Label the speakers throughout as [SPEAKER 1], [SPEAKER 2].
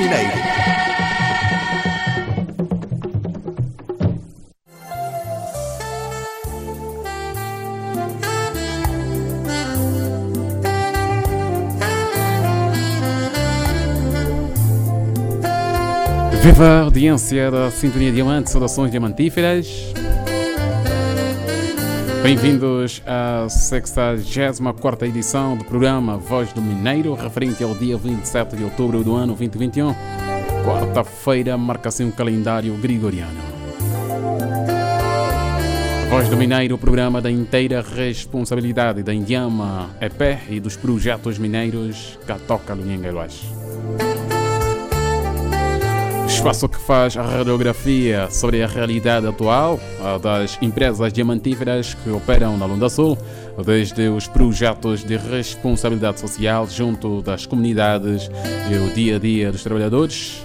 [SPEAKER 1] Mineiro.
[SPEAKER 2] Viva a audiência da Sintonia Diamante, saudações diamantíferas. Bem-vindos à 64 edição do programa Voz do Mineiro, referente ao dia 27 de outubro do ano 2021, quarta-feira, marca-se um calendário gregoriano. Voz do Mineiro, programa da inteira responsabilidade da Indiama EP e dos projetos mineiros Catoca Lunhengueluas. Espaço que faz a radiografia sobre a realidade atual das empresas diamantíferas que operam na Lunda Sul, desde os projetos de responsabilidade social junto das comunidades e o dia a dia dos trabalhadores.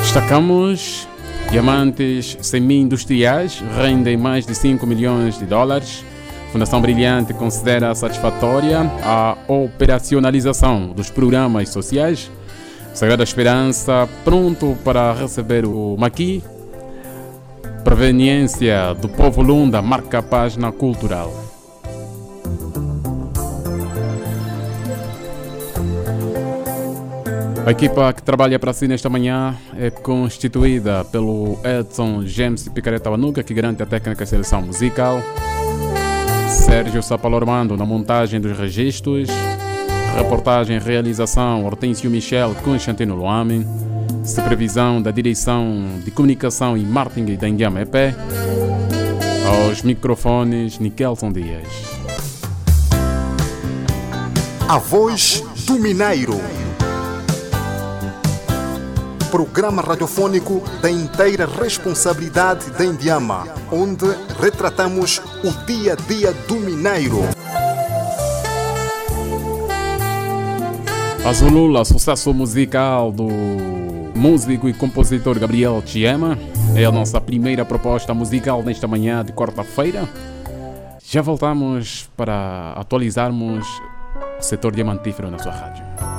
[SPEAKER 2] Destacamos diamantes semi-industriais rendem mais de 5 milhões de dólares. Fundação Brilhante considera satisfatória a operacionalização dos programas sociais. Sagrada Esperança pronto para receber o Maqui. Proveniência do povo Lunda marca a página cultural. A equipa que trabalha para si nesta manhã é constituída pelo Edson James Picareta Wanuga, que garante a técnica e seleção musical. Sérgio Sapalormando na montagem dos registros. Reportagem realização Hortêncio Michel Constantino Luame. Supervisão da Direção de Comunicação e Marketing da Indiama EP. Aos microfones Nikelson Dias.
[SPEAKER 1] A voz do Mineiro. Programa radiofônico da inteira responsabilidade da Indiama, onde retratamos o dia a dia do Mineiro.
[SPEAKER 2] Azulula, sucesso musical do músico e compositor Gabriel Chiema. É a nossa primeira proposta musical nesta manhã de quarta-feira. Já voltamos para atualizarmos o setor diamantífero na sua rádio.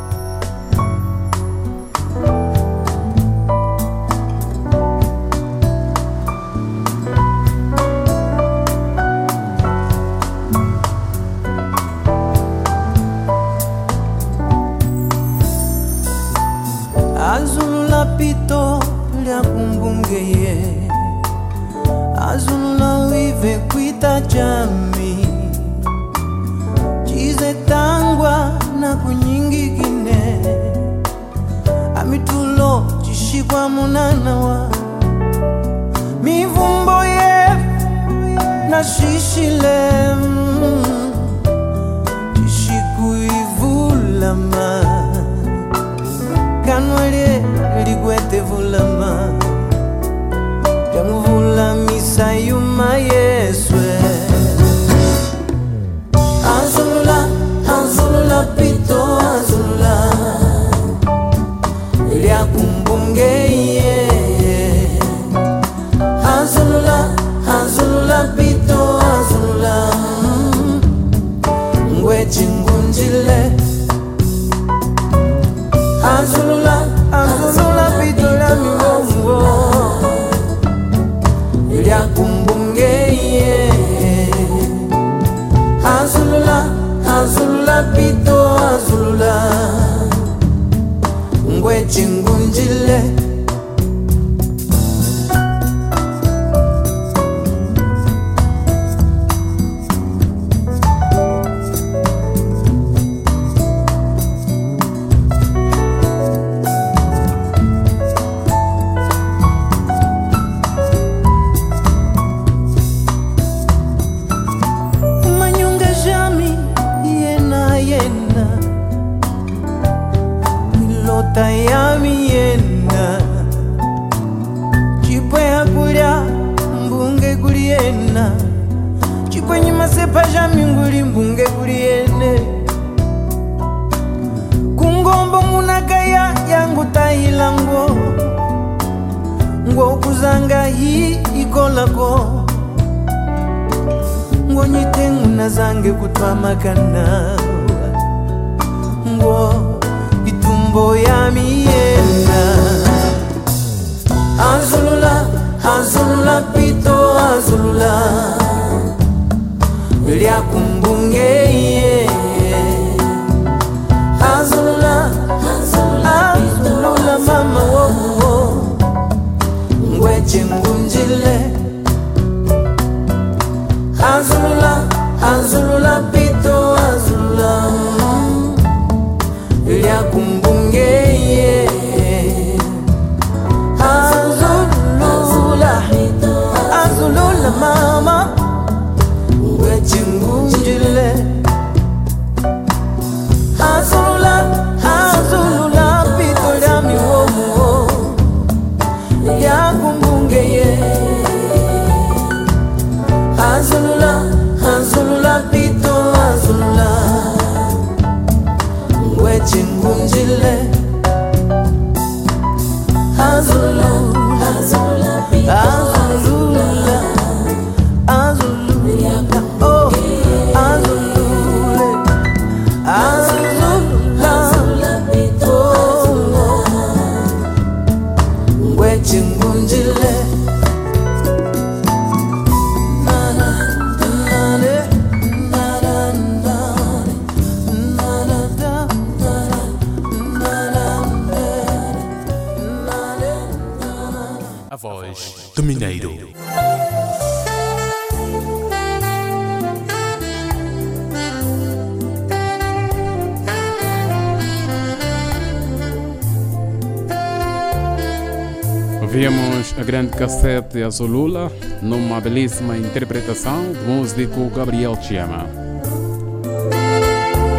[SPEAKER 3] Azulula
[SPEAKER 2] numa belíssima interpretação do músico Gabriel Chiama.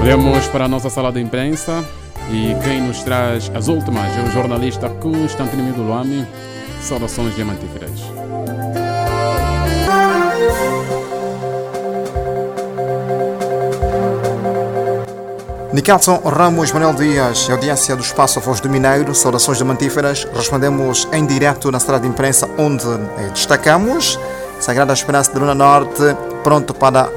[SPEAKER 2] Olhamos para a nossa sala de imprensa e quem nos traz as últimas é o jornalista Constantino Miduluami. Saudações diamantíferas.
[SPEAKER 1] Nikelson Ramos Manuel Dias, audiência do Espaço Voz do Mineiro, saudações diamantíferas. Respondemos em direto na sala de imprensa, onde eh, destacamos Sagrada Esperança de Luna Norte, pronto para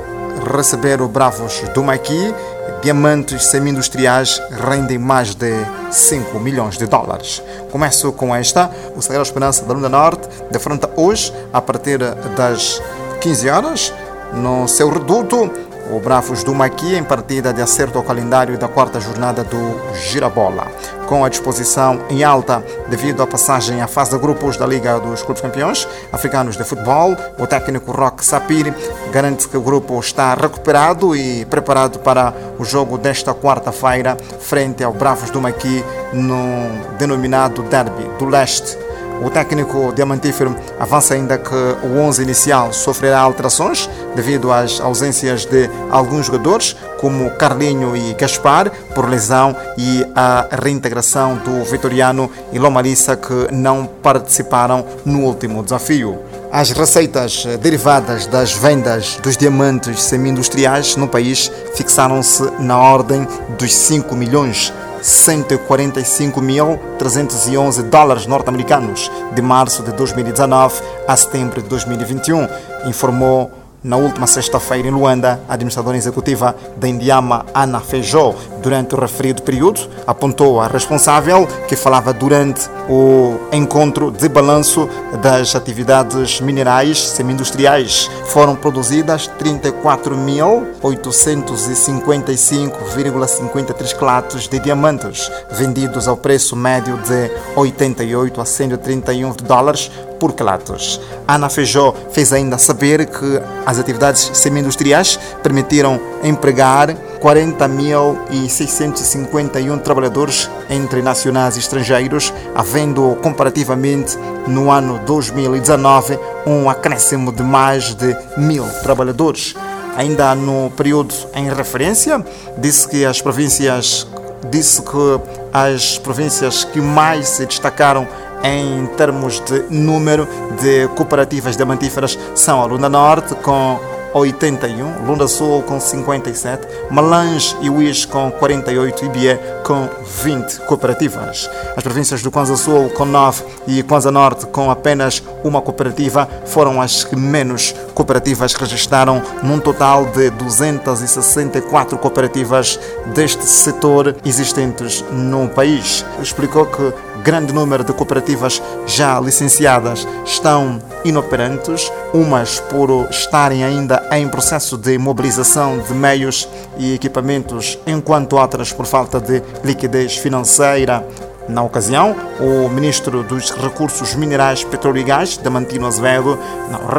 [SPEAKER 1] receber o Bravos do Maqui. Diamantes semi-industriais rendem mais de 5 milhões de dólares. Começo com esta. O Sagrada Esperança da Luna Norte defronta hoje, a partir das 15 horas, no seu reduto, o Bravos do Maqui em partida de acerto ao calendário da quarta jornada do Girabola. Com a disposição em alta devido à passagem à fase de grupos da Liga dos Clubes Campeões Africanos de Futebol, o técnico Roque Sapir garante que o grupo está recuperado e preparado para o jogo desta quarta-feira frente ao Bravos do Maqui no denominado Derby do Leste. O técnico diamantífero avança ainda que o 11 inicial sofrerá alterações devido às ausências de alguns jogadores, como Carlinho e Gaspar, por lesão, e a reintegração do vitoriano e Lomalissa, que não participaram no último desafio. As receitas derivadas das vendas dos diamantes semi-industriais no país fixaram-se na ordem dos 5 milhões 145.311 dólares norte-americanos de março de 2019 a setembro de 2021, informou na última sexta-feira em Luanda, a administradora executiva da Indiama, Ana Feijó, durante o referido período, apontou a responsável que falava durante o encontro de balanço das atividades minerais semi-industriais. Foram produzidas 34.855,53 quilates de diamantes, vendidos ao preço médio de 88 a 131 dólares por quilates. Ana Feijó fez ainda saber que as atividades semi-industriais permitiram empregar 40.651 trabalhadores entre nacionais e estrangeiros, havendo comparativamente no ano 2019 um acréscimo de mais de mil trabalhadores. Ainda no período em referência, disse que as províncias disse que as províncias que mais se destacaram em termos de número de cooperativas diamantíferas são a Luna Norte, com 81, Lunda Sul com 57, Malange e Uís com 48 e Bié com 20 cooperativas. As províncias do Kwanza Sul com 9 e Kwanza Norte com apenas uma cooperativa foram as que menos cooperativas registraram num total de 264 cooperativas deste setor existentes no país. Explicou que grande número de cooperativas já licenciadas estão inoperantes, umas por estarem ainda em processo de mobilização de meios e equipamentos, enquanto outras por falta de liquidez financeira. Na ocasião, o ministro dos Recursos Minerais, Petróleo e Gás, Damantino Azevedo,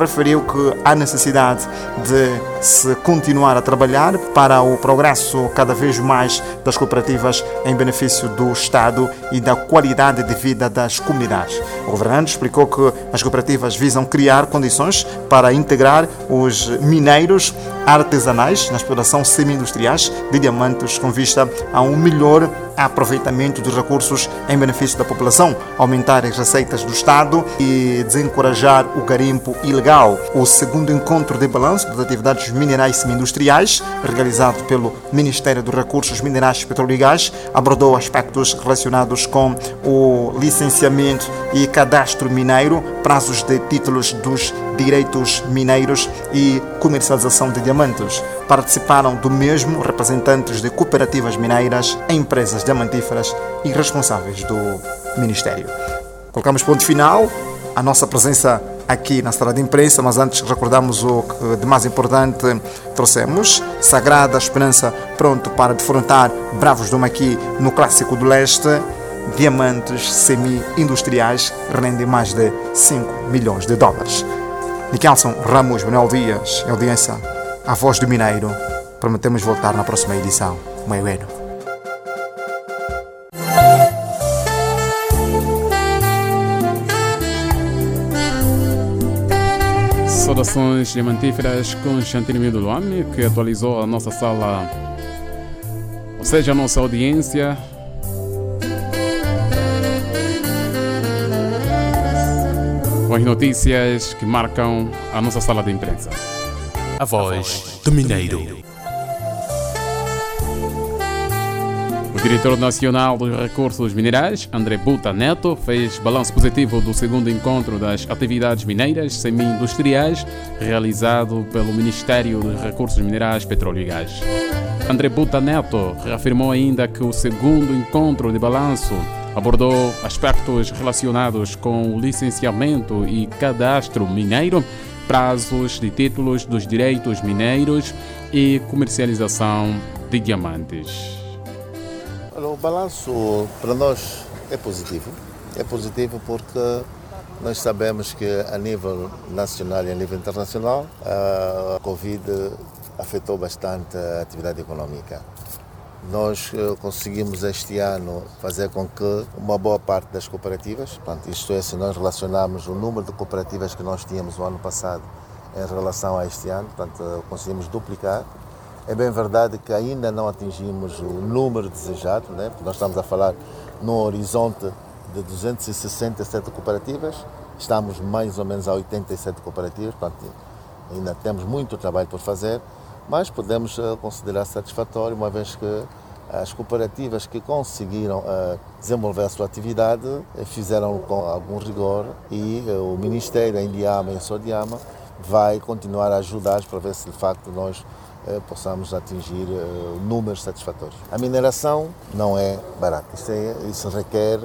[SPEAKER 1] referiu que há necessidade de se continuar a trabalhar para o progresso cada vez mais das cooperativas em benefício do Estado e da qualidade de vida das comunidades. O governante explicou que as cooperativas visam criar condições para integrar os mineiros artesanais na exploração semi-industriais de diamantes com vista a um melhor aproveitamento dos recursos em benefício da população, aumentar as receitas do Estado e desencorajar o garimpo ilegal. O segundo encontro de balanço das atividades minerais semi-industriais, realizado pelo Ministério dos Recursos Minerais, Petróleo e Gás, abordou aspectos relacionados com o licenciamento e cadastro mineiro, prazos de títulos dos direitos mineiros e comercialização de diamantes. Participaram do mesmo representantes de cooperativas mineiras, empresas diamantíferas e responsáveis do Ministério. Colocamos ponto final à nossa presença aqui na sala de imprensa, mas antes recordamos o que de mais importante trouxemos. Sagrada Esperança pronto para defrontar Bravos do Maqui no Clássico do Leste. Diamantes semi-industriais rendem mais de 5 milhões de dólares. Nikelson Ramos Manuel Dias, audiência, a voz do Mineiro. Prometemos voltar na próxima edição. Meio ano.
[SPEAKER 2] Saudações diamantíferas com Chantilly do Luame, que atualizou a nossa sala, ou seja, a nossa audiência. As notícias que marcam a nossa sala de imprensa.
[SPEAKER 4] A voz do Mineiro.
[SPEAKER 2] O diretor nacional dos recursos minerais, André Buta Neto, fez balanço positivo do segundo encontro das atividades mineiras semi-industriais realizado pelo Ministério dos Recursos Minerais, Petróleo e Gás. André Buta Neto reafirmou ainda que o segundo encontro de balanço abordou aspectos relacionados com o licenciamento e cadastro mineiro, prazos de títulos dos direitos mineiros e comercialização de diamantes.
[SPEAKER 5] O balanço para nós é positivo. É positivo porque nós sabemos que a nível nacional e a nível internacional a Covid afetou bastante a atividade econômica. Nós eh, conseguimos este ano fazer com que uma boa parte das cooperativas, portanto, isto é, se nós relacionarmos o número de cooperativas que nós tínhamos no ano passado em relação a este ano, portanto, eh, conseguimos duplicar. É bem verdade que ainda não atingimos o número desejado, né? porque nós estamos a falar num horizonte de 267 cooperativas, estamos mais ou menos a 87 cooperativas, portanto, ainda temos muito trabalho por fazer, mas podemos eh, considerar satisfatório, uma vez que as cooperativas que conseguiram eh, desenvolver a sua atividade eh, fizeram com algum rigor e o Ministério, a Indiama e a Sodiama, vai continuar a ajudar para ver se de facto nós possamos atingir números satisfatórios. A mineração não é barata, isso, é, isso requer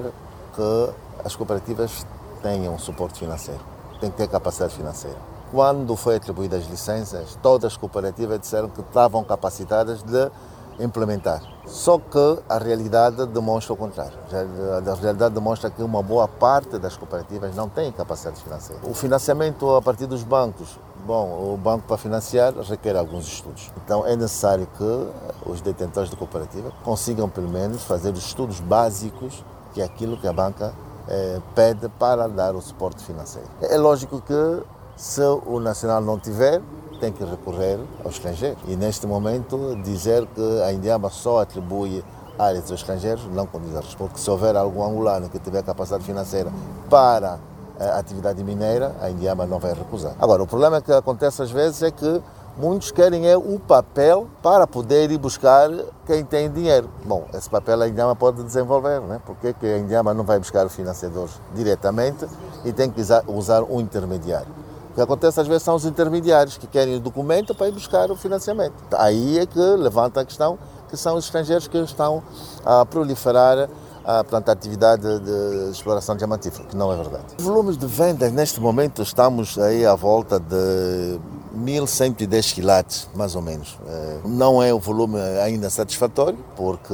[SPEAKER 5] que as cooperativas tenham suporte financeiro, têm que ter capacidade financeira. Quando foi atribuídas as licenças, todas as cooperativas disseram que estavam capacitadas de implementar. Só que a realidade demonstra o contrário. A realidade demonstra que uma boa parte das cooperativas não tem capacidade financeira. O financiamento a partir dos bancos, bom, o banco para financiar requer alguns estudos. Então é necessário que os detentores de cooperativa consigam pelo menos fazer os estudos básicos que é aquilo que a banca eh, pede para dar o suporte financeiro. É lógico que se o nacional não tiver, tem que recorrer ao estrangeiro. E neste momento, dizer que a Indiama só atribui áreas aos estrangeiros não condiz a resposta. Porque se houver algum angolano que tiver capacidade financeira para a atividade mineira, a Indiama não vai recusar. Agora, o problema que acontece às vezes é que Muitos querem é o papel para poder ir buscar quem tem dinheiro. Bom, esse papel a Inhama pode desenvolver, né? Porque que a Inhama não vai buscar financiadores diretamente e tem que usar um intermediário. O que acontece às vezes são os intermediários que querem o documento para ir buscar o financiamento. Aí é que levanta a questão que são os estrangeiros que estão a proliferar a, portanto, a atividade de exploração diamantífera, que não é verdade. Volumes de vendas, neste momento, estamos aí à volta de 1110 quilates, mais ou menos. Eh, Não é o volume ainda satisfatório, porque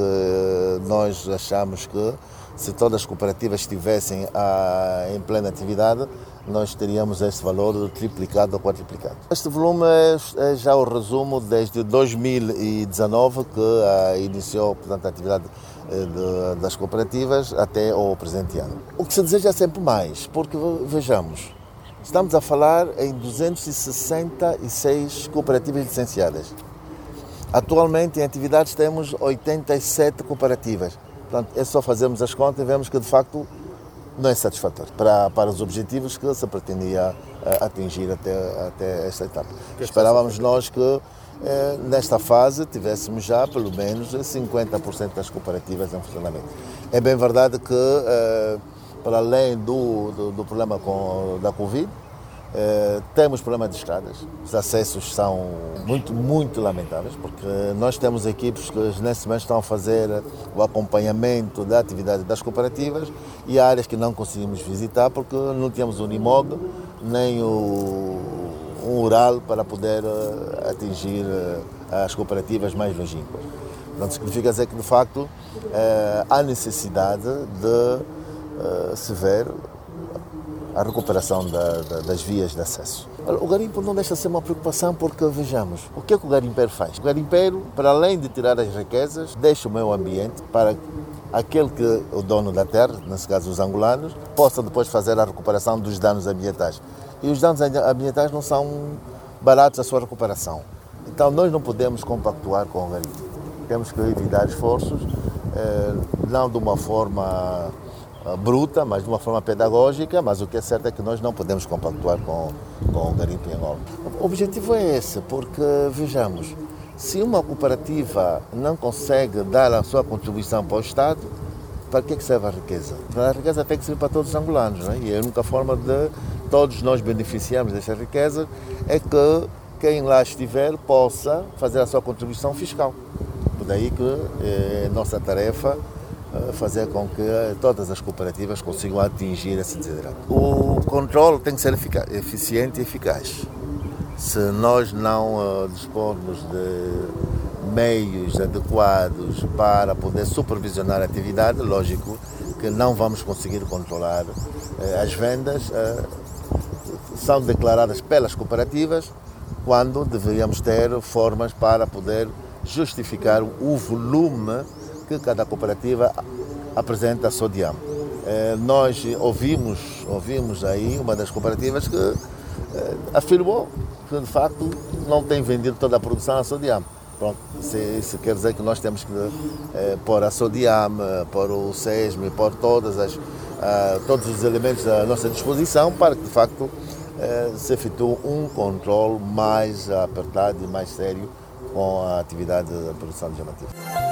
[SPEAKER 5] nós achamos que se todas as cooperativas estivessem ah, em plena atividade, nós teríamos este valor triplicado ou quadriplicado. Este volume é, é já o resumo desde 2019 que ah, iniciou portanto, a atividade eh, das cooperativas até ao presente ano. O que se deseja é sempre mais, porque vejamos, estamos a falar em 266 cooperativas licenciadas. Atualmente em atividades temos 87 cooperativas. Portanto, é só fazermos as contas e vemos que de facto não é satisfatório para, para os objetivos que se pretendia eh, atingir até, até esta etapa. Esperávamos nós que eh, nesta fase tivéssemos já pelo menos 50% das cooperativas em funcionamento. É bem verdade que, eh, para além do, do, do problema com, da Covid, eh, temos problema de estradas. Os acessos são muito, muito lamentáveis, porque nós temos equipes que nesse momento estão a fazer o acompanhamento da atividade das cooperativas e há áreas que não conseguimos visitar porque não tínhamos o Unimog nem o, um Ural para poder eh, atingir eh, as cooperativas mais longínquas. Portanto, significa dizer que, de facto, há necessidade de se ver a recuperação da- da- das vias de acesso. O garimpo não deixa de ser uma preocupação porque, vejamos, o que é que o garimpeiro faz? O garimpeiro, para além de tirar as riquezas, deixa o meio ambiente para aquele que o dono da terra, nesse caso os angolanos, possa depois fazer a recuperação dos danos ambientais. E os danos ambientais não são baratos a sua recuperação. Então nós não podemos compactuar com o garimpo. Temos que evitar esforços, eh, não de uma forma bruta, mas de uma forma pedagógica, mas o que é certo é que nós não podemos compactuar com, com o garimpo em Angola. O objetivo é esse, porque, vejamos, se uma cooperativa não consegue dar a sua contribuição para o Estado, para que, é que serve a riqueza? A riqueza tem que servir para todos os angolanos, não é? e a única forma de todos nós beneficiarmos dessa riqueza é que quem lá estiver possa fazer a sua contribuição fiscal. Por daí que é nossa tarefa eh, fazer com que todas as cooperativas consigam atingir esse desiderato. O controle tem que ser eficiente e eficaz. Se nós não eh, dispormos de meios adequados para poder supervisionar a atividade, lógico que não vamos conseguir controlar eh, as vendas. eh, são declaradas pelas cooperativas quando deveríamos ter formas para poder justificar o volume que cada cooperativa apresenta a Sodiam. Eh, Nós ouvimos, ouvimos aí uma das cooperativas que eh, afirmou que de facto não tem vendido toda a produção a Sodiam. Pronto, isso, quer dizer que nós temos que eh, pôr a Sodiam, pôr o SESME, pôr todas as, ah, todos os elementos à nossa disposição para que de facto se efetue um controle mais apertado e mais sério com a atividade da produção de diamantina.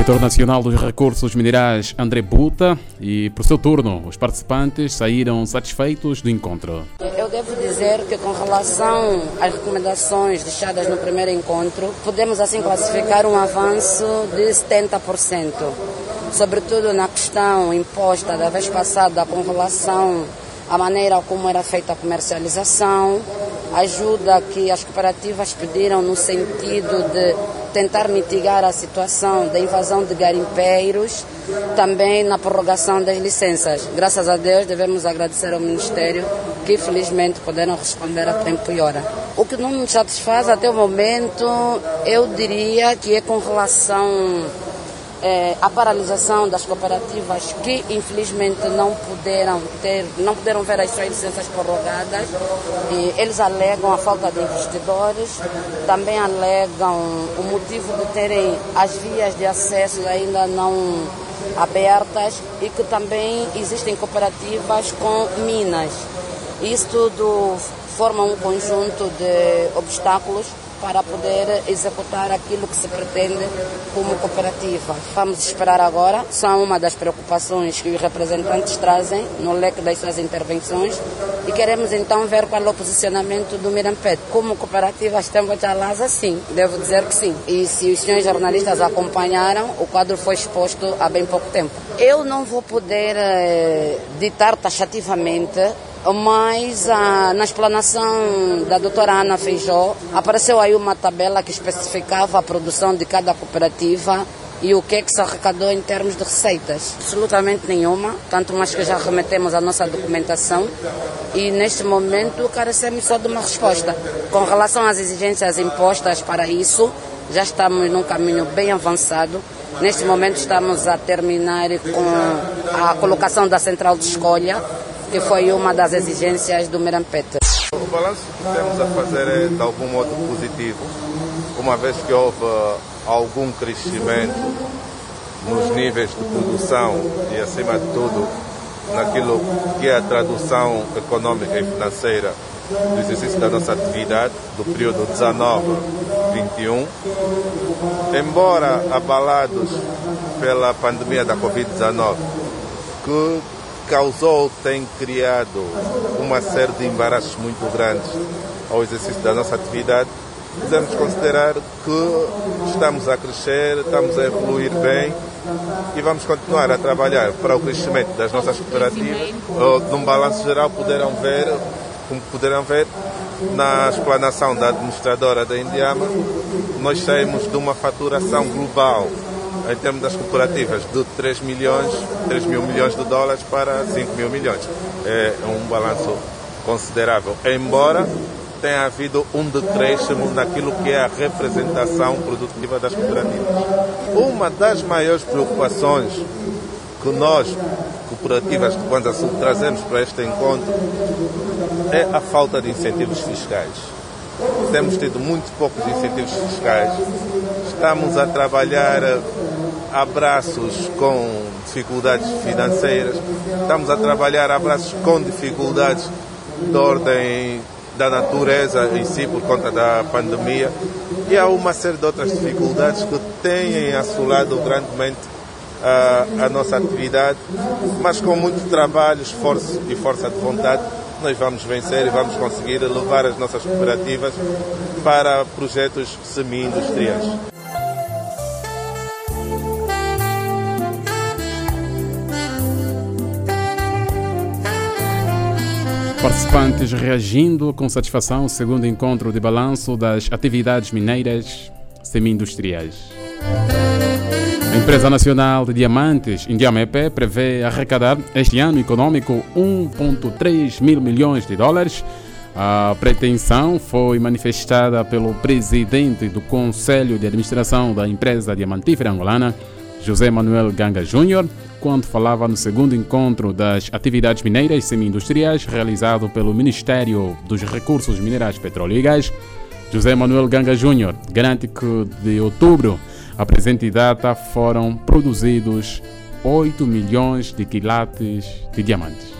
[SPEAKER 2] Diretor Nacional dos Recursos Minerais André Buta e, por seu turno, os participantes saíram satisfeitos do encontro.
[SPEAKER 6] Eu devo dizer que com relação às recomendações deixadas no primeiro encontro, podemos assim classificar um avanço de 70%, sobretudo na questão imposta da vez passada com relação à maneira como era feita a comercialização, ajuda que as cooperativas pediram no sentido de tentar mitigar a situação da invasão de garimpeiros, também na prorrogação das licenças. Graças a Deus devemos agradecer ao Ministério que felizmente puderam responder a tempo e hora. O que não nos satisfaz até o momento, eu diria que é com relação eh, a paralisação das cooperativas que infelizmente não puderam ter, não puderam ver as suas licenças prorrogadas. E eles alegam a falta de investidores, também alegam o motivo de terem as vias de acesso ainda não abertas e que também existem cooperativas com minas. Isso tudo forma um conjunto de obstáculos para poder executar aquilo que se pretende como cooperativa. Vamos esperar agora, são uma das preocupações que os representantes trazem no leque das suas intervenções e queremos então ver qual é o posicionamento do Mirampet. Como cooperativa estamos Lasa, sim, devo dizer que sim. E se os senhores jornalistas acompanharam, o quadro foi exposto há bem pouco tempo. Eu não vou poder eh, ditar taxativamente mas na explanação da doutora Ana Feijó apareceu aí uma tabela que especificava a produção de cada cooperativa e o que é que se arrecadou em termos de receitas. Absolutamente nenhuma, tanto mais que já remetemos a nossa documentação e neste momento carecemos só de uma resposta. Com relação às exigências impostas para isso, já estamos num caminho bem avançado. Neste momento estamos a terminar com a colocação da central de escolha que foi uma das exigências do Merampete.
[SPEAKER 7] O balanço que temos a fazer é de algum modo positivo, uma vez que houve algum crescimento nos níveis de produção e, acima de tudo, naquilo que é a tradução econômica e financeira do exercício da nossa atividade, do período 19-21. Embora abalados pela pandemia da Covid-19, que causou, tem criado uma série de embaraços muito grandes ao exercício da nossa atividade, podemos considerar que estamos a crescer, estamos a evoluir bem e vamos continuar a trabalhar para o crescimento das nossas cooperativas. Num balanço geral, poderão ver, como poderão ver, na explanação da administradora da Indiama, nós saímos de uma faturação global em termos das cooperativas, de 3 milhões, 3 mil milhões de dólares para 5 mil milhões. É um balanço considerável, embora tenha havido um decréscimo naquilo que é a representação produtiva das cooperativas. Uma das maiores preocupações que nós, cooperativas de Kwanza Sul, trazemos para este encontro é a falta de incentivos fiscais. Temos tido muito poucos incentivos fiscais. Estamos a trabalhar abraços com dificuldades financeiras, estamos a trabalhar abraços com dificuldades de ordem da natureza em si por conta da pandemia. E há uma série de outras dificuldades que têm assolado grandemente a, a nossa atividade, mas com muito trabalho, esforço e força de vontade nós vamos vencer e vamos conseguir levar as nossas cooperativas para projetos semi-industriais.
[SPEAKER 2] Participantes reagindo com satisfação ao segundo encontro de balanço das atividades mineiras semi-industriais. A Empresa Nacional de Diamantes, Indiamepe, prevê arrecadar este ano econômico 1,3 mil milhões de dólares. A pretensão foi manifestada pelo presidente do Conselho de Administração da empresa diamantífera angolana, José Manuel Ganga Júnior, quando falava no segundo encontro das atividades mineiras semi-industriais realizado pelo Ministério dos Recursos Minerais Petróleo e Gás. José Manuel Ganga Júnior garante que de outubro a presente data foram produzidos 8 milhões de quilates de diamantes.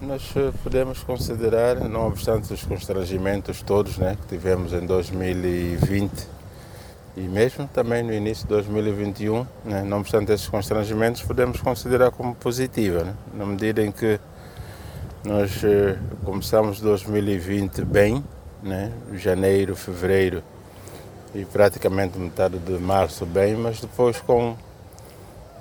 [SPEAKER 8] Nós podemos considerar, não obstante os constrangimentos todos né, que tivemos em 2020 e mesmo também no início de 2021, né, não obstante esses constrangimentos, podemos considerar como positiva, né, na medida em que nós eh, começamos 2020 bem, né, janeiro, fevereiro e praticamente metade de março bem, mas depois com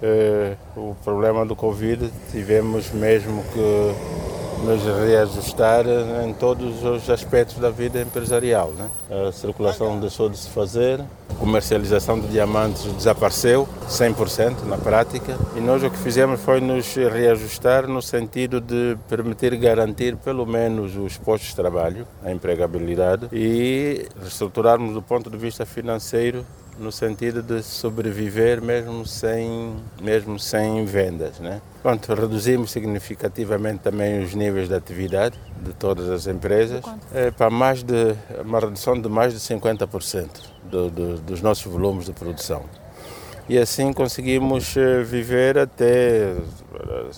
[SPEAKER 8] eh, o problema do Covid tivemos mesmo que nos reajustar em todos os aspectos da vida empresarial. Né? A circulação deixou de se fazer, a comercialização de diamantes desapareceu 100% na prática e nós o que fizemos foi nos reajustar no sentido de permitir garantir pelo menos os postos de trabalho, a empregabilidade e reestruturarmos do ponto de vista financeiro no sentido de sobreviver mesmo sem, mesmo sem vendas. Né? Pronto, reduzimos significativamente também os níveis de atividade de todas as empresas é, para mais de uma redução de mais de 50% do, do, dos nossos volumes de produção. E assim conseguimos eh, viver até eh,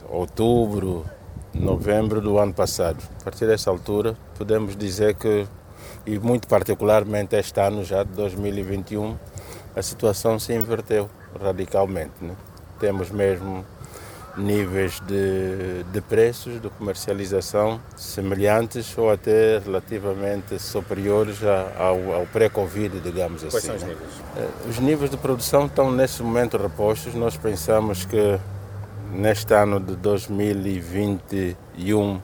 [SPEAKER 8] outubro, novembro do ano passado. A partir dessa altura, podemos dizer que, e muito particularmente este ano já de 2021, a situação se inverteu radicalmente. Né? Temos mesmo níveis de, de preços de comercialização semelhantes ou até relativamente superiores ao, ao pré-Covid, digamos assim.
[SPEAKER 9] Quais são os
[SPEAKER 8] né?
[SPEAKER 9] níveis?
[SPEAKER 8] Eh, Os níveis de produção estão nesse momento repostos. Nós pensamos que neste ano de 2021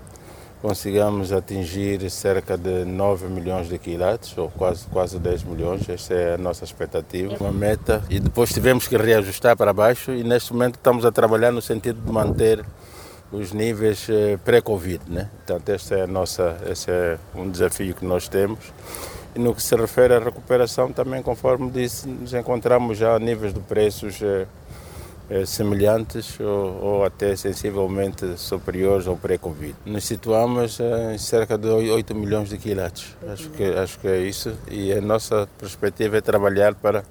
[SPEAKER 8] consigamos atingir cerca de 9 milhões de quilates, ou quase, quase 10 milhões, essa é a nossa expectativa, uma meta, e depois tivemos que reajustar para baixo e neste momento estamos a trabalhar no sentido de manter os níveis eh, pré-Covid, né? Portanto, esse é, a nossa, esse é um desafio que nós temos. E no que se refere à recuperação, também, conforme disse, nos encontramos já a níveis de preços eh, semelhantes ou, ou até sensivelmente superiores ao pré-Covid. Nos situamos eh, em cerca de 8 milhões de quilates. Acho que, acho que é isso. E a nossa perspectiva é trabalhar para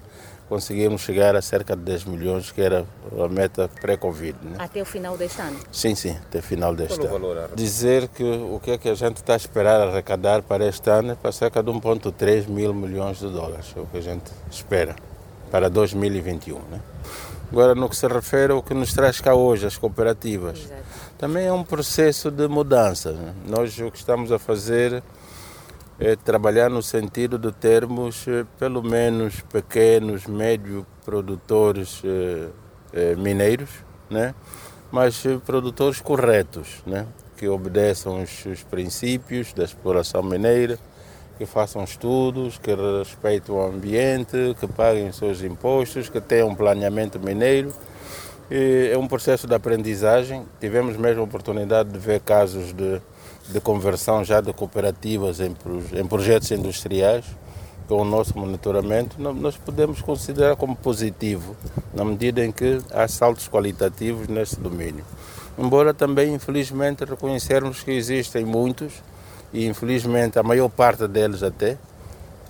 [SPEAKER 8] conseguirmos chegar a cerca de 10 milhões, que era a meta pré-Covid. Né?
[SPEAKER 10] Até o final deste ano.
[SPEAKER 8] Sim, sim, até final deste
[SPEAKER 9] Qual o
[SPEAKER 8] ano.
[SPEAKER 9] valor?
[SPEAKER 8] Dizer que o que é que a gente está a esperar arrecadar para este ano é para cerca de 1,3 mil milhões de dólares, é o que a gente espera para 2021. Né? Agora, no que se refere ao que nos traz cá hoje, as cooperativas, também é um processo de mudança. né? Nós o que estamos a fazer é trabalhar no sentido de termos eh, pelo menos pequenos, médio produtores eh, eh, mineiros, né? mas eh, produtores corretos, né? que obedeçam os, os princípios da exploração mineira, que façam estudos, que respeitem o ambiente, que paguem os seus impostos, que tenham um planeamento mineiro. E é um processo de aprendizagem. Tivemos mesmo a oportunidade de ver casos de, de conversão já de cooperativas em, em projetos industriais. Com o nosso monitoramento, nós podemos considerar como positivo, na medida em que há saltos qualitativos nesse domínio. Embora também, infelizmente, reconhecermos que existem muitos, e infelizmente a maior parte deles até,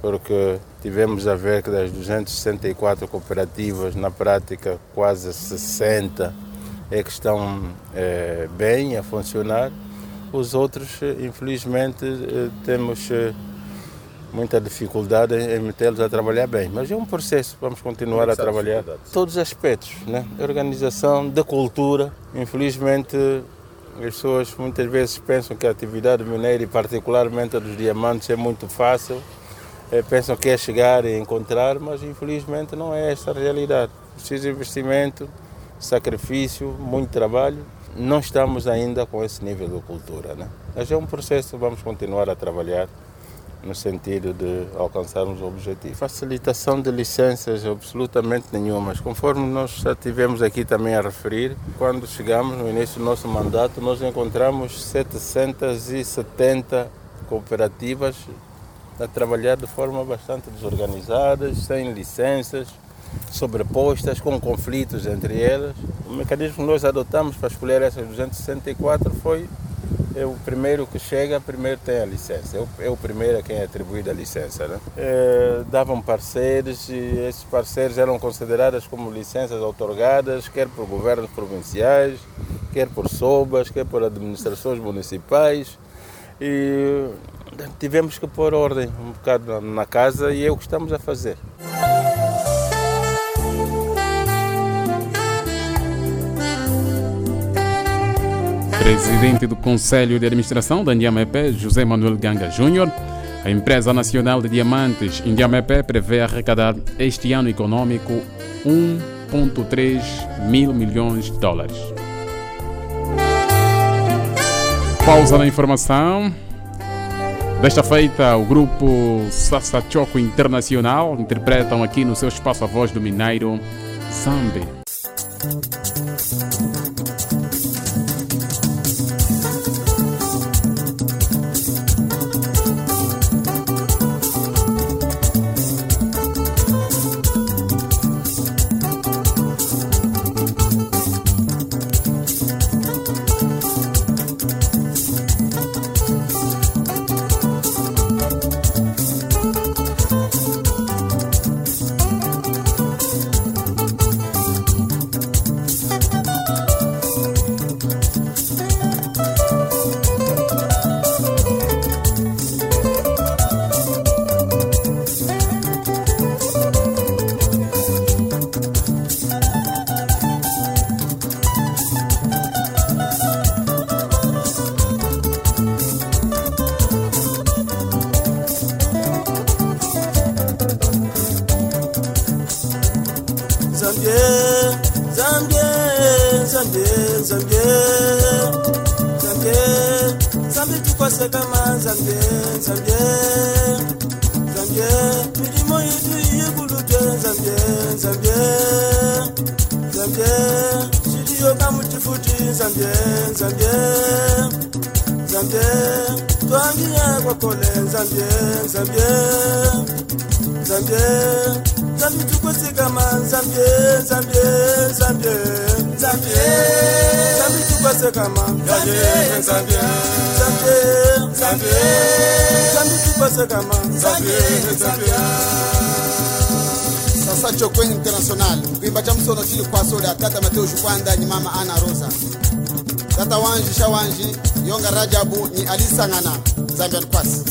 [SPEAKER 8] porque tivemos a ver que das 264 cooperativas, na prática quase 60 é que estão eh, bem a funcionar. Os outros, eh, infelizmente, eh, temos muita dificuldade em metê-los a trabalhar bem. Mas é um processo, vamos continuar a
[SPEAKER 9] é
[SPEAKER 8] trabalhar todos os aspectos, né? Organização, da cultura. Infelizmente, as pessoas muitas vezes pensam que a atividade mineira, e particularmente a dos diamantes, é muito fácil. Eh, Pensam que é chegar e encontrar, mas infelizmente não é essa a realidade. Precisa investimento, sacrifício, muito trabalho. Não estamos ainda com esse nível de cultura, né? Mas é um processo, vamos continuar a trabalhar no sentido de alcançarmos o objetivo. Facilitação de licenças, absolutamente nenhuma. Conforme nós já tivemos aqui também a referir, quando chegamos no início do nosso mandato, nós encontramos 770 cooperativas a trabalhar de forma bastante desorganizada, sem licenças, sobrepostas, com conflitos entre elas. O mecanismo que nós adotamos para escolher essas 264 foi é o primeiro que chega, primeiro tem a licença. É o, é o primeiro a quem é atribuída a licença. Né? É, davam parceiros e esses parceiros eram considerados como licenças outorgadas, quer por governos provinciais, quer por SOBAs, quer por administrações municipais. E tivemos que pôr ordem um bocado na casa e é o que estamos a fazer.
[SPEAKER 2] Presidente do Conselho de Administração da Indiamepé, José Manuel Ganga Júnior, a empresa nacional de diamantes Indiamepé prevê arrecadar este ano econômico 1,3 mil milhões de dólares. Pausa na informação. Desta feita, o grupo Sassachoco Internacional interpretam aqui no seu espaço a voz do mineiro Zambi.
[SPEAKER 9] kama nzambe nzambe nzambe milimo yetu ikulutwe nzambe nzambe nzambe siliyo kamutifuti nzambe nzambe nzambe twangiye kwakole nzambe nzambe nzambe nzambe tukwesikama nzambe nzambe nzambe nzambe nzambe tukwesekama nzambe nzambe nzambe
[SPEAKER 10] sasa chokwe international kuimba cha msono chili kwa tata mateo shukwanda ni mama ana rosa. Tata wanji sha wanji yonga rajabu ni alisangana zambian kwasi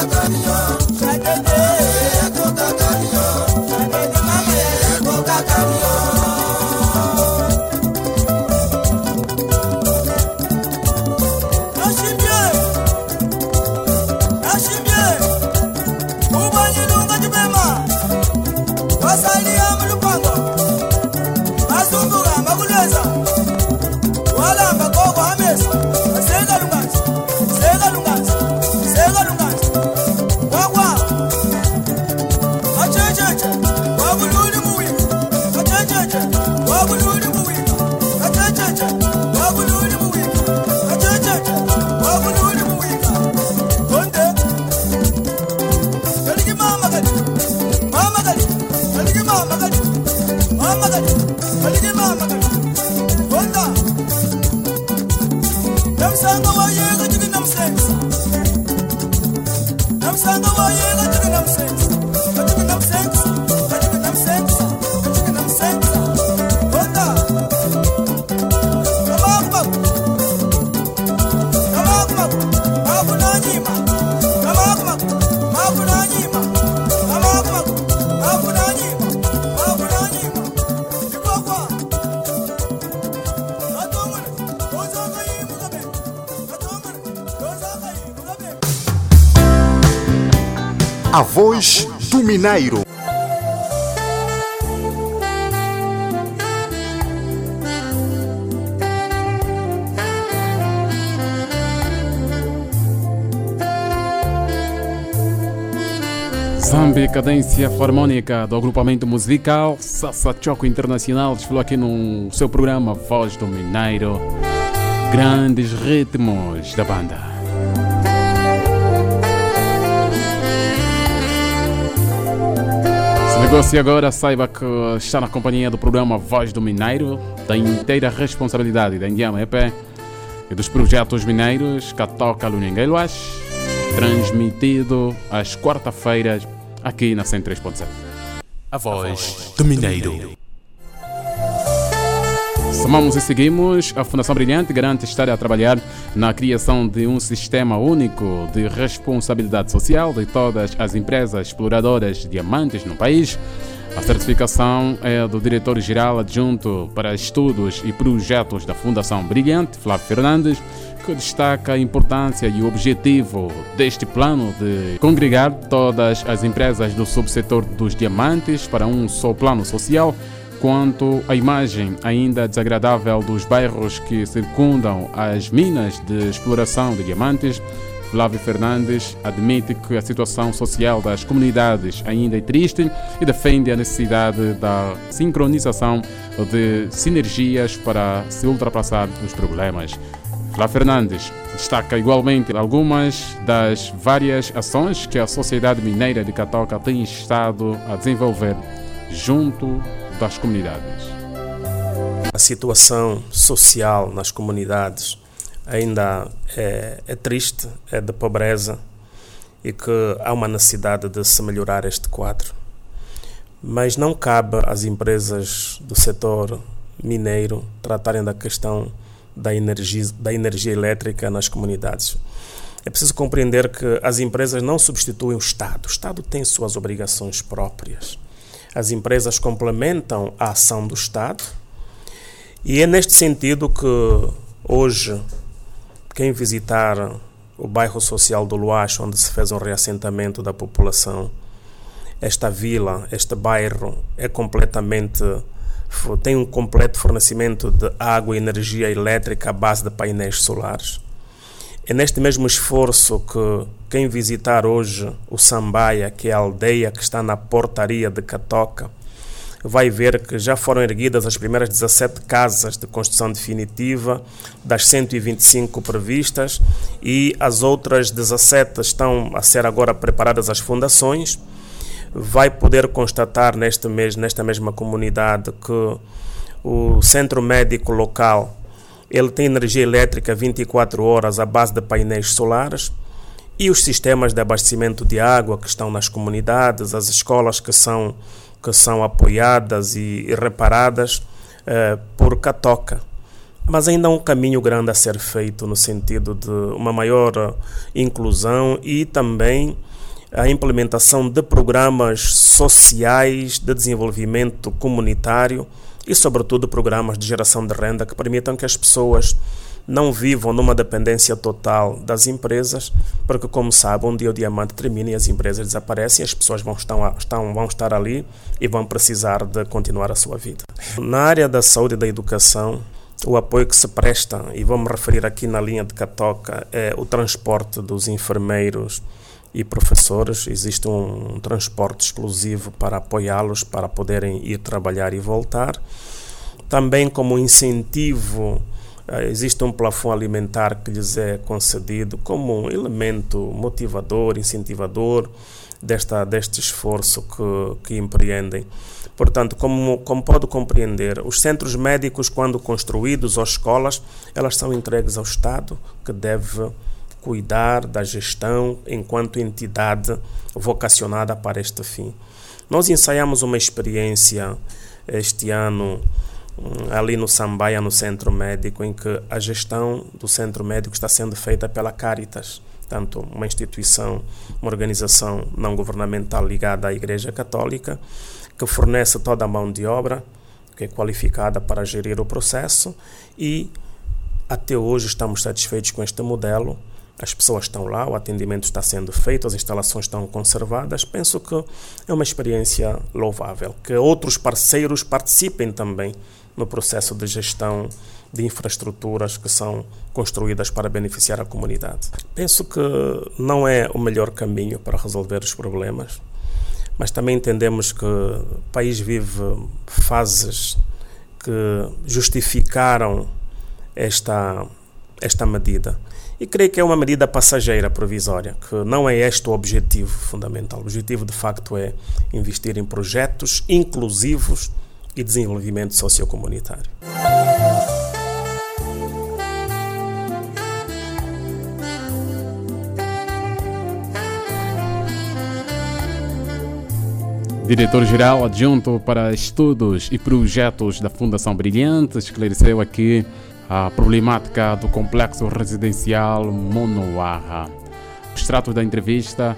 [SPEAKER 1] látọ̀nìyàn. Voz do Mineiro.
[SPEAKER 2] Zambi Cadência Harmônica do agrupamento musical Sassa Choco Internacional desfilou aqui no seu programa Voz do Mineiro. Grandes ritmos da banda. Se ligou-se agora, saiba que está na companhia do programa Voz do Mineiro, da inteira responsabilidade da Indiama EP e dos projetos mineiros que toca Luningueiluas. transmitido às quarta-feiras aqui na 103.7.
[SPEAKER 4] A voz do Mineiro.
[SPEAKER 2] Somamos e seguimos. A Fundação Brilhante garante estar a trabalhar na criação de um sistema único de responsabilidade social de todas as empresas exploradoras de diamantes no país. A certificação é do diretor-geral adjunto para estudos e projetos da Fundação Brilhante, Flávio Fernandes, que destaca a importância e o objetivo deste plano de congregar todas as empresas do subsetor dos diamantes para um só plano social quanto à imagem ainda desagradável dos bairros que circundam as minas de exploração de diamantes, Flávio Fernandes admite que a situação social das comunidades ainda é triste e defende a necessidade da sincronização de sinergias para se ultrapassar os problemas. Flávio Fernandes destaca igualmente algumas das várias ações que a Sociedade Mineira de Catoca tem estado a desenvolver junto das comunidades.
[SPEAKER 11] A situação social nas comunidades ainda é, é, triste, é de pobreza e que há uma necessidade de se melhorar este quadro. Mas não cabe às empresas do setor mineiro tratarem da questão da energia, da energia elétrica nas comunidades. É preciso compreender que as empresas não substituem o Estado. O Estado tem suas obrigações próprias. As empresas complementam a ação do Estado e é neste sentido que hoje quem visitar o bairro social do Luacho, onde se fez um reassentamento da população, esta vila, este bairro é completamente tem um completo fornecimento de água e energia elétrica à base de painéis solares. É neste mesmo esforço que quem visitar hoje o Sambaia, que é a aldeia que está na portaria de Catoca, vai ver que já foram erguidas as primeiras 17 casas de construção definitiva, das 125 previstas, e as outras 17 estão a ser agora preparadas as fundações. Vai poder constatar neste mês, nesta mesma comunidade que o centro médico local ele tem energia elétrica 24 horas à base de painéis solares e os sistemas de abastecimento de água que estão nas comunidades, as escolas que são que são apoiadas e, e reparadas eh, por Catoca. Mas ainda há um caminho grande a ser feito no sentido de uma maior inclusão e também a implementação de programas sociais de desenvolvimento comunitário e, sobretudo, programas de geração de renda que permitam que as pessoas não vivam numa dependência total das empresas, porque, como sabem, um dia o diamante termina e as empresas desaparecem, as pessoas vão estar, estão, vão estar ali e vão precisar de continuar a sua vida. Na área da saúde e da educação, o apoio que se presta, e vou me referir aqui na linha de Catoca, é o transporte dos enfermeiros e professores. Existe um, transporte exclusivo para apoiá-los para poderem ir trabalhar e voltar. Também como incentivo ah, existe um plafond alimentar que lhes é concedido como um elemento motivador, incentivador desta, deste esforço que, que empreendem. Portanto, como, como pode compreender, os centros médicos, quando construídos, ou escolas, elas são entregues ao Estado, que deve cuidar da gestão enquanto entidade vocacionada para este fim. Nós ensaiamos uma experiência este ano Hum, ali no Sambaia, no centro médico, em que a gestão do centro médico está sendo feita pela Caritas, tanto uma instituição, uma organização não governamental ligada à Igreja Católica, que fornece toda a mão de obra, que é qualificada para gerir o processo e até hoje estamos satisfeitos com este modelo. As pessoas estão lá, o atendimento está sendo feito, as instalações estão conservadas. Penso que é uma experiência louvável. Que outros parceiros participem também no processo de gestão de infraestruturas que são construídas para beneficiar a comunidade. Penso que não é o melhor caminho para resolver os problemas, mas também entendemos que o país vive fases que justificaram esta, esta medida e creio que é uma medida passageira, provisória, que não é este o objetivo fundamental. O objetivo, de facto, é investir em projetos inclusivos e desenvolvimento sociocomunitário.
[SPEAKER 2] Diretor-Geral Adjunto para Estudos e Projetos da Fundação Brilhante esclareceu aqui a problemática do complexo residencial Monoarra. O extrato da entrevista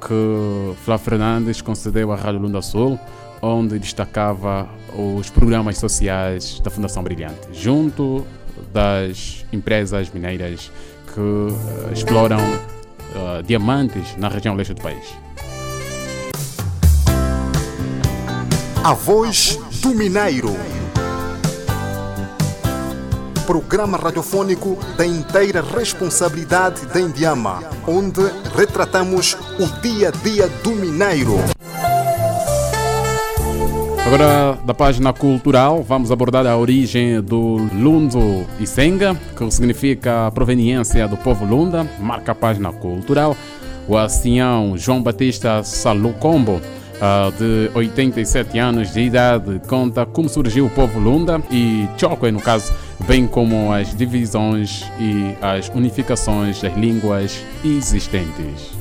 [SPEAKER 2] que Flá Fernandes concedeu à Rádio Lunda Sul, onde destacava os programas sociais da Fundação Brilhante, junto das empresas mineiras que eh, exploram eh, diamantes na região leste do país.
[SPEAKER 1] A voz do Mineiro. Programa radiofônico da inteira responsabilidade da Indiama, onde retratamos o dia a dia do Mineiro.
[SPEAKER 2] Agora, da página cultural, vamos abordar a origem do Lunzo Isenga, que significa a proveniência do povo Lunda, marca a página cultural. O ancião João Batista Salucombo, ah, de 87 anos de idade, conta como surgiu o povo Lunda e Chokwe, no caso, bem como as divisões e as unificações das línguas existentes.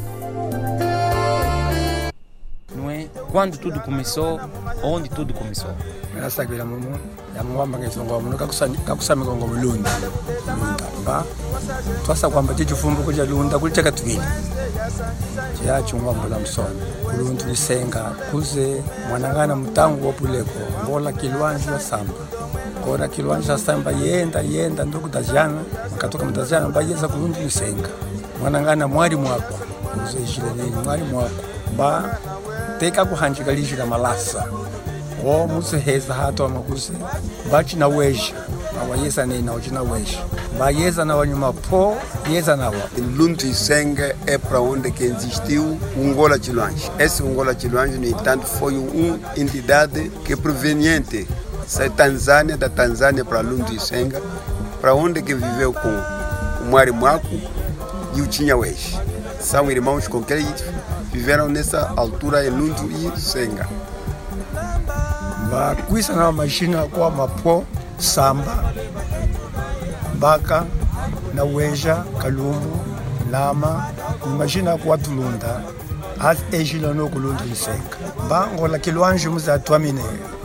[SPEAKER 12] não é? Quando tudo começou, onde tudo começou.
[SPEAKER 13] Ngasakela mumu yamuwamba ngesongo muno kakusami kongo mulunda lunda ba twasa kwamba chifumbu kuja lunda kuli chakatwili chiyachungwambula msoni kulundu lisenga kuze mwanangana mutangu wopuleko ngola kilwanji wa samba. Kora kilwanji wa samba yenda yenda ndokutazana makatoka mutazana bayeza kulundu lisenga mwanangana mwali mwako. Kuze ishile nini mwali mwako. Mba teka kuhanjika lishila malasa wo musiheza hatu amakuze bacina weja awayeza nena ucina weja bayeza na wanyuma po yeza nawa
[SPEAKER 14] Lundu Isenga é para onde que existiu o Angola Chilwange. Esse Angola Chilwange, no entanto, foi uma entidade que proveniente da Tanzânia, da Tanzânia para Lundu Isenga, para onde que viveu com o Mwari Mwaku e o Tinhawege. São irmãos com quem viveram nessa altura em Lundu Isenga.
[SPEAKER 13] Bakwisa na mashina kwa mapo samba mbaka na weja kalumbu lama mashina kwa tulunda. Az ejila no kulunda lisenga bangola kilwanje muzatwamine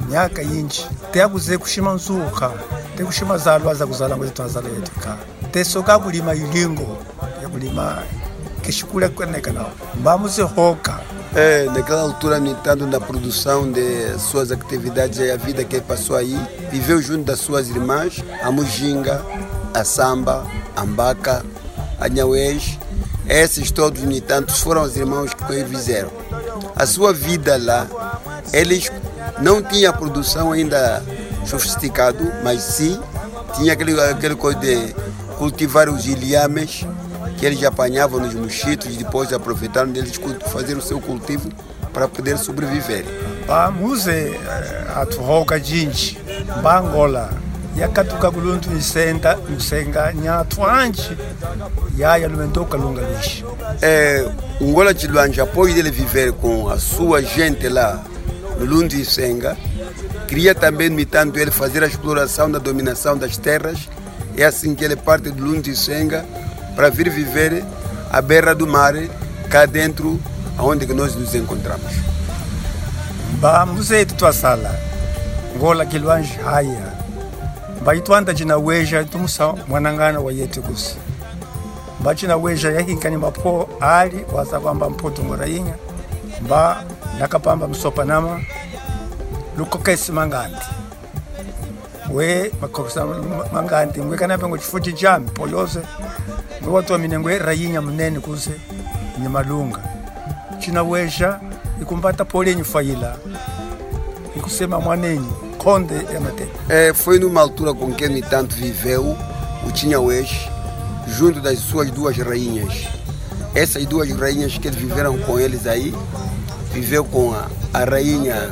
[SPEAKER 13] myaka yinji teakuze kushima nzuka tekushima zalwa za kuzala ngwezi twazala yetu ka tesoka kulima ilingo ya kulima kishikule kweneka muze mbamuzihoka
[SPEAKER 14] É, naquela altura, no entanto, na produção de suas atividades e a vida que passou aí, viveu junto das suas irmãs, a Mujinga, a Samba, a Mbaca, a Nhauês. Esses todos, no entanto, foram os irmãos que ele fizeram. A sua vida lá, eles não tinham produção ainda sofisticado, mas sim tinha aquele, aquele coisa de cultivar os ilhames que eles apanhavam nos mochitos e depois aproveitaram deles fazer o seu cultivo para poder sobreviver.
[SPEAKER 13] bamuze atuhoka jinji bangola yakatuka kuluntu isenda msenga nyatu anji yaya lumentoka lunga lishi
[SPEAKER 14] É, o Angola Chilwanje, após ele viver com a sua gente lá no Lundo e Senga, queria também, no entanto, ele fazer a exploração da dominação das terras. É assim que ele parte do Lundo e Senga para vir viver à beira do mar, cá dentro, onde que nós nos encontramos.
[SPEAKER 13] bamuze tutwasala ngola kilwanji haya. Baitwanda jina weja tumusa mwanangana wa yetu kusi. Bachina weja yahinkani mapo ali mputu ngora yinya ba nakapamba msopa nama. Lukokesi manganti. We makokesa manganti. Ngwe kanape ngo chifuchi chami poyose ngwe watu wamine ngwe rayinya munene kuse nyamalunga. China weja ikumbata polenyi faila. Ikusema mwanenyi konde ya matete.
[SPEAKER 14] É, foi numa altura com que, no entanto, viveu o Tinhauês, junto das suas duas rainhas. Essas duas rainhas que viveram com eles aí, viveu com a, a rainha,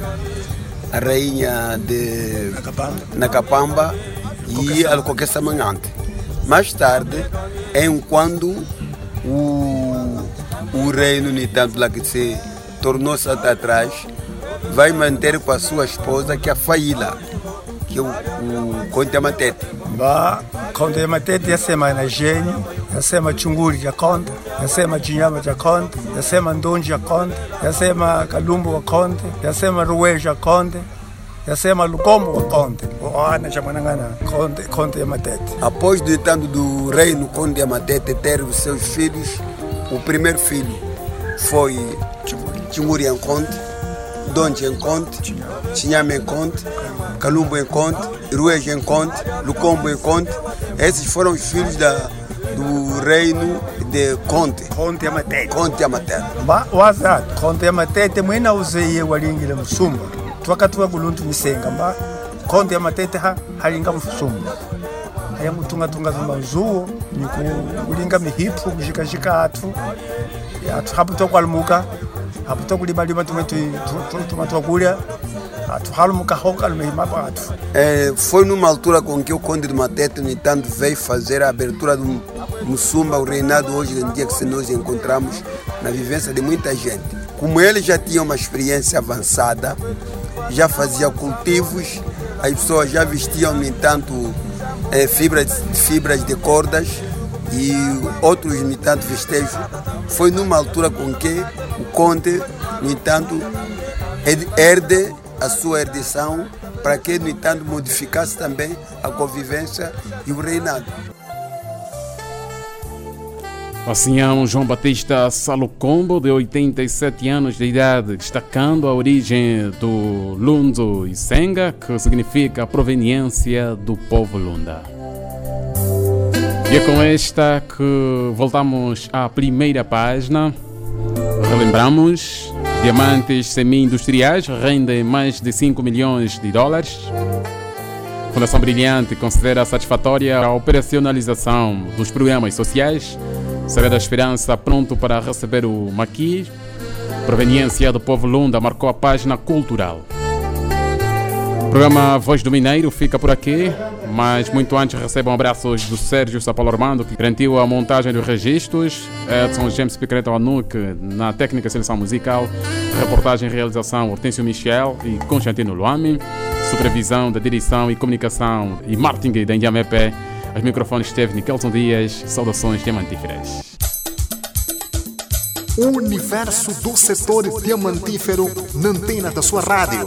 [SPEAKER 14] a rainha de Nakapamba e a Coquessa Mangante. Mais tarde, em quando o, o reino, no entanto, lá que se tornou-se atrás, vai manter com a sua esposa, que é a Faíla, que é o, o Conte Matete.
[SPEAKER 13] ba konde ya matete yasema na jenyi yasema chunguri yakonde yasema chinyama chakonde yasema ndonji yakonde yasema kalumbu wakonde yasema ruweja yakonde yasema lukombo wakonde oana chamwanangana konde konde ya matete
[SPEAKER 14] Após do entanto do reino Conde Amatete ter os seus filhos, o primeiro filho foi Chinguri Enconte, Donde Enconte, Chinyame Enconte, Calumbo Enconte, Irueja Enconte, Lucombo Enconte. Esses foram os filhos da, do reino de Conte.
[SPEAKER 13] Conte Amatete.
[SPEAKER 14] Conte Amatete.
[SPEAKER 13] ba waza konde ya matete mwina uzeye walingile misenga mba konde ya matete ha halinga haya hapo tokulimalima tumwe tuma twakulya athu halumuka athu
[SPEAKER 14] Eh, foi numa altura com que o Conde de Matete, no entanto, veio fazer a abertura do Mussumba, o reinado hoje em dia que nós encontramos na vivência de muita gente. Como ele já tinha uma experiência avançada, já fazia cultivos, as pessoas já vestiam, no entanto, eh, fibras, fibras de cordas e outros, no entanto, festejos. Foi numa altura com que o Conde, no entanto, herde a sua herdição para que, no entanto, modificasse também a convivência e o reinado.
[SPEAKER 2] Ancião João Batista Salocombo, de 87 anos de idade, destacando a origem do Lunzo e Senga, que significa a proveniência do povo Lunda. E é com esta que voltamos à primeira página. Relembramos: diamantes semi-industriais rendem mais de 5 milhões de dólares. Fundação Brilhante considera satisfatória a operacionalização dos programas sociais. Será da Esperança pronto para receber o Maqui. Proveniência do povo Lunda marcou a página cultural. O programa Voz do Mineiro fica por aqui, mas muito antes recebam abraços do Sérgio Sapalo Armando, que garantiu a montagem dos registros, Edson James Picareta Anuc na técnica de seleção musical, reportagem e realização Hortêncio Michel e Constantino Luame, supervisão da direção e comunicação e marketing da Indiamepe, os microfones esteve Nikelson Dias, saudações diamantíferas.
[SPEAKER 1] O universo do setor diamantífero na antena da sua rádio.